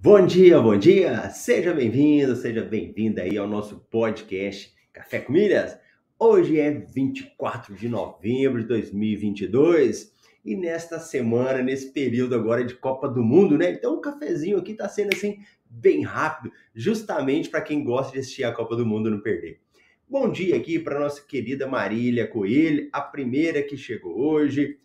Bom dia, bom dia! Seja bem-vindo, seja bem-vinda aí ao nosso podcast Café com Milhas. Hoje é 24 de novembro de 2022 e nesta semana, nesse período agora de Copa do Mundo, né? Então o cafezinho aqui tá sendo assim bem rápido, justamente para quem gosta de assistir a Copa do Mundo não perder. Bom dia aqui para nossa querida Marília Coelho, a primeira que chegou hoje.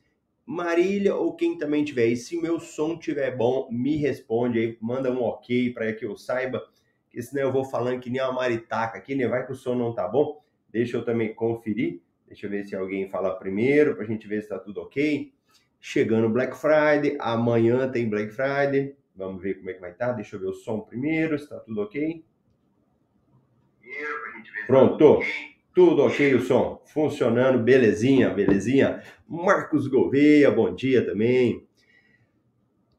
Marília ou quem também tiver aí, se meu som tiver bom, me responde aí, manda um ok para que eu saiba, que senão eu vou falando que nem uma maritaca aqui, né? Vai que o som não tá bom. Deixa eu também conferir. Deixa eu ver se alguém fala primeiro, para a gente ver se tá tudo ok. Chegando Black Friday, amanhã tem Black Friday. Vamos ver como é que vai estar. Tá. Deixa eu ver o som primeiro, se tá tudo ok. Pronto. Tá tudo ok o som? Funcionando, belezinha, belezinha. Marcos Gouveia, bom dia também.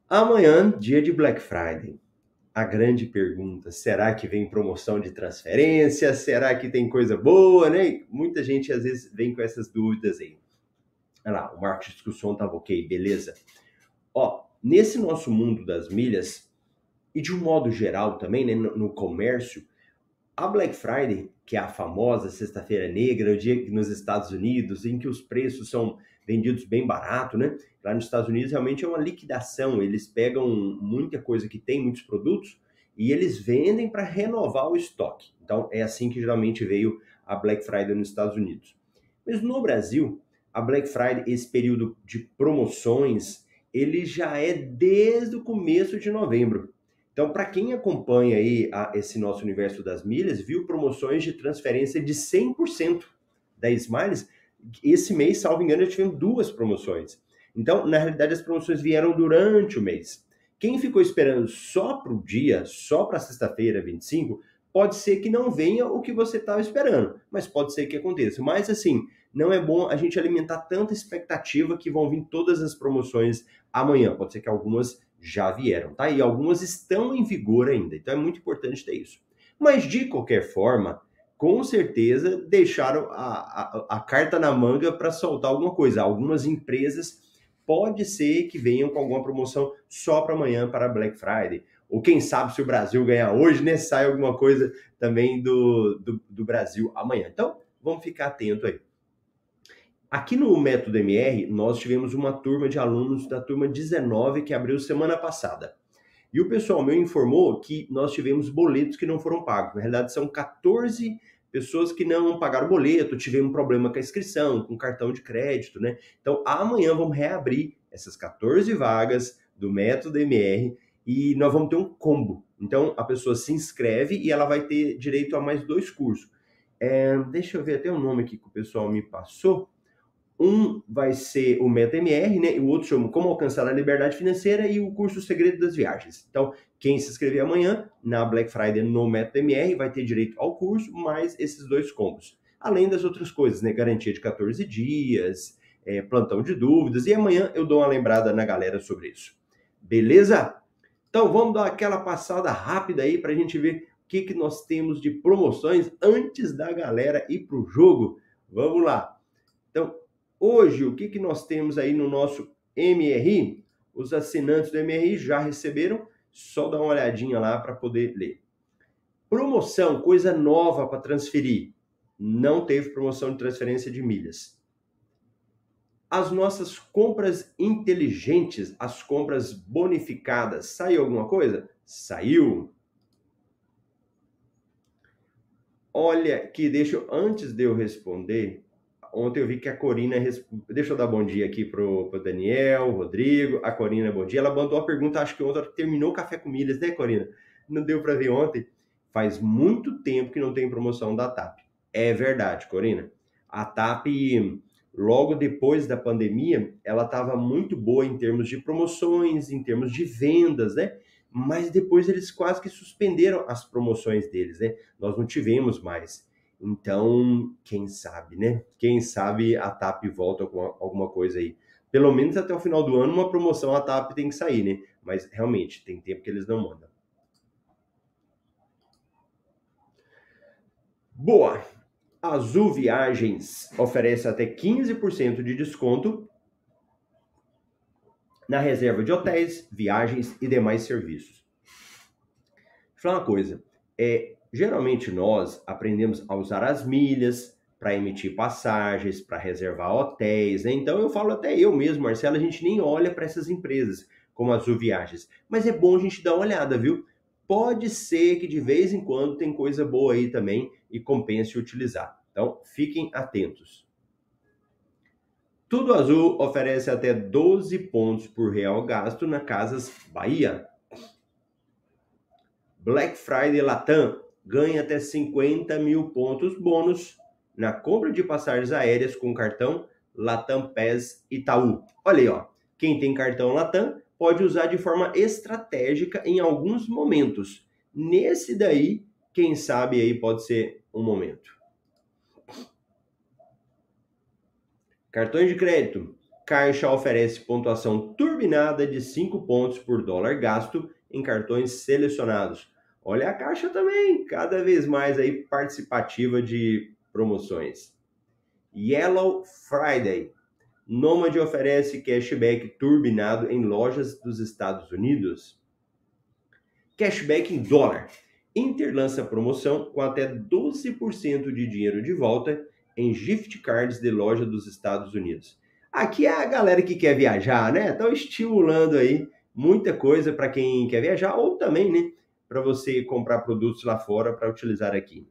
Amanhã, dia de Black Friday. A grande pergunta: será que vem promoção de transferência? Será que tem coisa boa, né? Muita gente às vezes vem com essas dúvidas aí. Olha lá, o Marcos disse que o som estava ok, beleza. Ó, nesse nosso mundo das milhas, e de um modo geral também, né, no, no comércio, a Black Friday, que é a famosa Sexta-feira Negra, o dia nos Estados Unidos, em que os preços são vendidos bem barato, né? Lá nos Estados Unidos realmente é uma liquidação, eles pegam muita coisa que tem, muitos produtos, e eles vendem para renovar o estoque. Então é assim que geralmente veio a Black Friday nos Estados Unidos. Mas no Brasil, a Black Friday, esse período de promoções, ele já é desde o começo de novembro. Então, para quem acompanha aí a, esse nosso universo das milhas, viu promoções de transferência de 100% da Smiles. Esse mês, salvo engano, já tivemos duas promoções. Então, na realidade, as promoções vieram durante o mês. Quem ficou esperando só para o dia, só para sexta-feira, 25, pode ser que não venha o que você estava esperando, mas pode ser que aconteça. Mas, assim, não é bom a gente alimentar tanta expectativa que vão vir todas as promoções amanhã. Pode ser que algumas já vieram, tá? E algumas estão em vigor ainda, então é muito importante ter isso. Mas de qualquer forma, com certeza deixaram a, a, a carta na manga para soltar alguma coisa. Algumas empresas pode ser que venham com alguma promoção só para amanhã, para Black Friday. Ou quem sabe se o Brasil ganhar hoje, né? Sai alguma coisa também do, do, do Brasil amanhã. Então, vamos ficar atento aí. Aqui no Método MR, nós tivemos uma turma de alunos da turma 19 que abriu semana passada. E o pessoal meu informou que nós tivemos boletos que não foram pagos. Na realidade, são 14 pessoas que não pagaram boleto, tiveram um problema com a inscrição, com cartão de crédito, né? Então, amanhã vamos reabrir essas 14 vagas do Método MR e nós vamos ter um combo. Então, a pessoa se inscreve e ela vai ter direito a mais dois cursos. É, deixa eu ver até o nome aqui que o pessoal me passou. Um vai ser o MetaMR, né? E o outro chama Como Alcançar a Liberdade Financeira e o curso Segredo das Viagens. Então, quem se inscrever amanhã na Black Friday no MetaMR vai ter direito ao curso, mais esses dois combos. Além das outras coisas, né? Garantia de 14 dias, é, plantão de dúvidas. E amanhã eu dou uma lembrada na galera sobre isso. Beleza? Então, vamos dar aquela passada rápida aí para a gente ver o que, que nós temos de promoções antes da galera ir para o jogo. Vamos lá. Hoje, o que, que nós temos aí no nosso MRI? Os assinantes do MRI já receberam, só dá uma olhadinha lá para poder ler. Promoção, coisa nova para transferir. Não teve promoção de transferência de milhas. As nossas compras inteligentes, as compras bonificadas, saiu alguma coisa? Saiu. Olha que deixa eu, antes de eu responder, Ontem eu vi que a Corina. Deixa eu dar bom dia aqui pro, pro Daniel, Rodrigo. A Corina, bom dia. Ela mandou uma pergunta, acho que ontem terminou o Café com Milhas, né, Corina? Não deu para ver ontem. Faz muito tempo que não tem promoção da TAP. É verdade, Corina. A TAP, logo depois da pandemia, ela estava muito boa em termos de promoções, em termos de vendas, né? Mas depois eles quase que suspenderam as promoções deles, né? Nós não tivemos mais. Então, quem sabe, né? Quem sabe a TAP volta com alguma coisa aí. Pelo menos até o final do ano, uma promoção a TAP tem que sair, né? Mas realmente, tem tempo que eles não mandam. Boa! Azul Viagens oferece até 15% de desconto na reserva de hotéis, viagens e demais serviços. falar uma coisa. É, geralmente nós aprendemos a usar as milhas para emitir passagens, para reservar hotéis, né? Então eu falo até eu mesmo, Marcelo, a gente nem olha para essas empresas como a Azul Viagens. Mas é bom a gente dar uma olhada, viu? Pode ser que de vez em quando tem coisa boa aí também e compense utilizar. Então, fiquem atentos. Tudo Azul oferece até 12 pontos por real gasto na Casas Bahia. Black Friday Latam ganha até 50 mil pontos bônus na compra de passagens aéreas com cartão Latam PES Itaú. Olha aí, ó. Quem tem cartão Latam pode usar de forma estratégica em alguns momentos. Nesse daí, quem sabe aí pode ser um momento. Cartões de crédito. Caixa oferece pontuação turbinada de 5 pontos por dólar gasto em cartões selecionados. Olha a Caixa também, cada vez mais aí participativa de promoções. Yellow Friday. Nomad oferece cashback turbinado em lojas dos Estados Unidos. Cashback em dólar. Inter lança promoção com até 12% de dinheiro de volta em gift cards de loja dos Estados Unidos. Aqui é a galera que quer viajar, né? Estão estimulando aí muita coisa para quem quer viajar ou também, né, para você comprar produtos lá fora para utilizar aqui.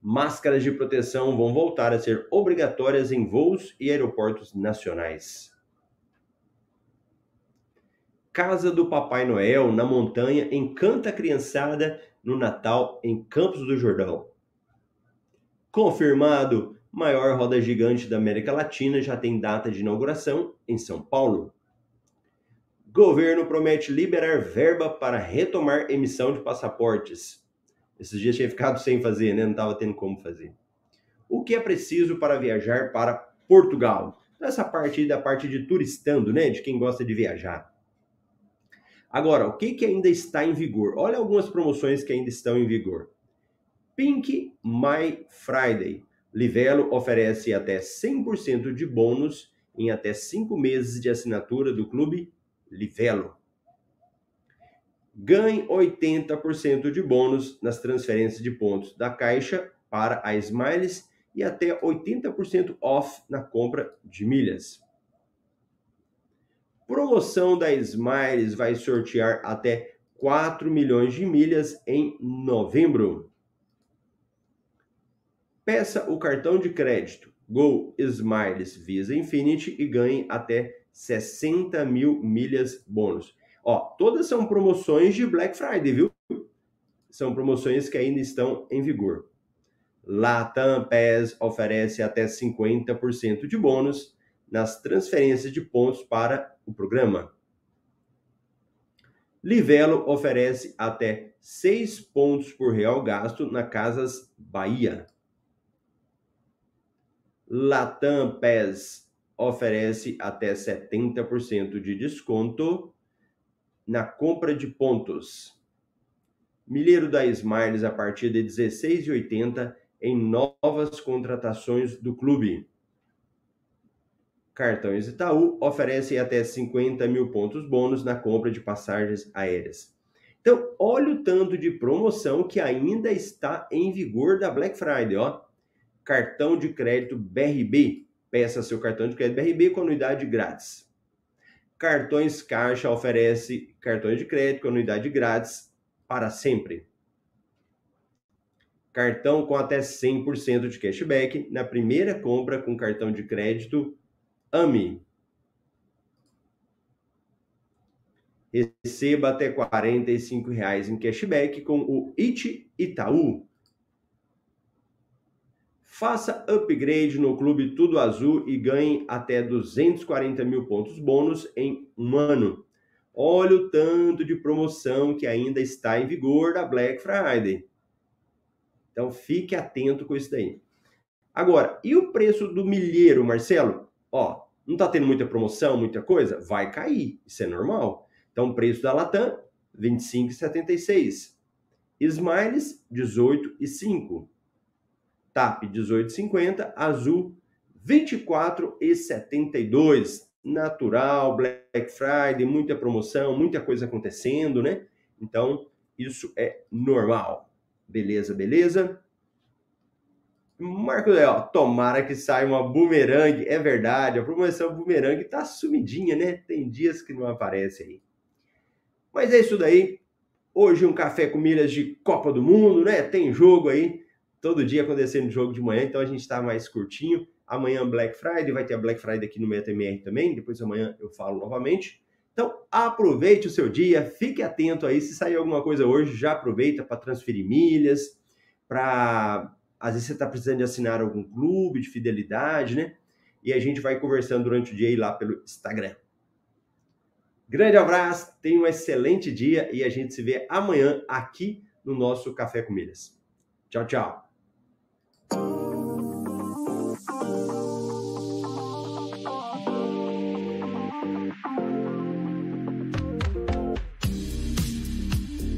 Máscaras de proteção vão voltar a ser obrigatórias em voos e aeroportos nacionais. Casa do Papai Noel na montanha encanta a criançada no Natal em Campos do Jordão. Confirmado, maior roda gigante da América Latina já tem data de inauguração em São Paulo. Governo promete liberar verba para retomar emissão de passaportes. Esses dias tinha ficado sem fazer, né? Não estava tendo como fazer. O que é preciso para viajar para Portugal? Essa parte da parte de turistando, né? De quem gosta de viajar. Agora, o que, que ainda está em vigor? Olha algumas promoções que ainda estão em vigor. Pink My Friday. Livelo oferece até 100% de bônus em até 5 meses de assinatura do clube Livelo. Ganhe 80% de bônus nas transferências de pontos da Caixa para a Smiles e até 80% off na compra de milhas. Promoção da Smiles vai sortear até 4 milhões de milhas em novembro. Peça o cartão de crédito Go Smiles Visa Infinity e ganhe até 60 mil milhas bônus. Ó, todas são promoções de Black Friday, viu? São promoções que ainda estão em vigor. Latam PES oferece até 50% de bônus nas transferências de pontos para o programa. Livelo oferece até 6 pontos por real gasto na Casas Bahia. Latam PES oferece até 70% de desconto na compra de pontos. Milheiro da Smiles a partir de 16,80 em novas contratações do clube. Cartões Itaú oferecem até 50 mil pontos bônus na compra de passagens aéreas. Então, olha o tanto de promoção que ainda está em vigor da Black Friday, ó cartão de crédito BRB. Peça seu cartão de crédito BRB com anuidade grátis. Cartões Caixa oferece cartões de crédito com anuidade grátis para sempre. Cartão com até 100% de cashback na primeira compra com cartão de crédito AMI. Receba até 45 reais em cashback com o IT Itaú. Faça upgrade no Clube Tudo Azul e ganhe até 240 mil pontos bônus em um ano. Olha o tanto de promoção que ainda está em vigor da Black Friday. Então fique atento com isso daí. Agora, e o preço do milheiro, Marcelo? Ó, não está tendo muita promoção, muita coisa? Vai cair, isso é normal. Então, o preço da Latam, R$ 25,76. Smiles, R$ 18,5. TAP 18,50, azul 24,72. Natural, Black Friday, muita promoção, muita coisa acontecendo, né? Então, Isso é normal. Beleza, beleza? Marco Leal, tomara que saia uma boomerang. É verdade, a promoção boomerang tá sumidinha, né? Tem dias que não aparece aí. Mas é isso daí. Hoje um café com milhas de Copa do Mundo, né? Tem jogo aí, todo dia acontecendo jogo de manhã, então a gente tá mais curtinho. Amanhã Black Friday, vai ter a Black Friday aqui no MetaMR também, depois amanhã eu falo novamente. Então aproveite o seu dia, fique atento aí, se sair alguma coisa hoje, já aproveita para transferir milhas, para às vezes você está precisando de assinar algum clube de fidelidade, né? E a gente vai conversando durante o dia aí lá pelo Instagram. Grande abraço, tenha um excelente dia e a gente se vê amanhã aqui no nosso Café com Milhas. Tchau, tchau. Thank you.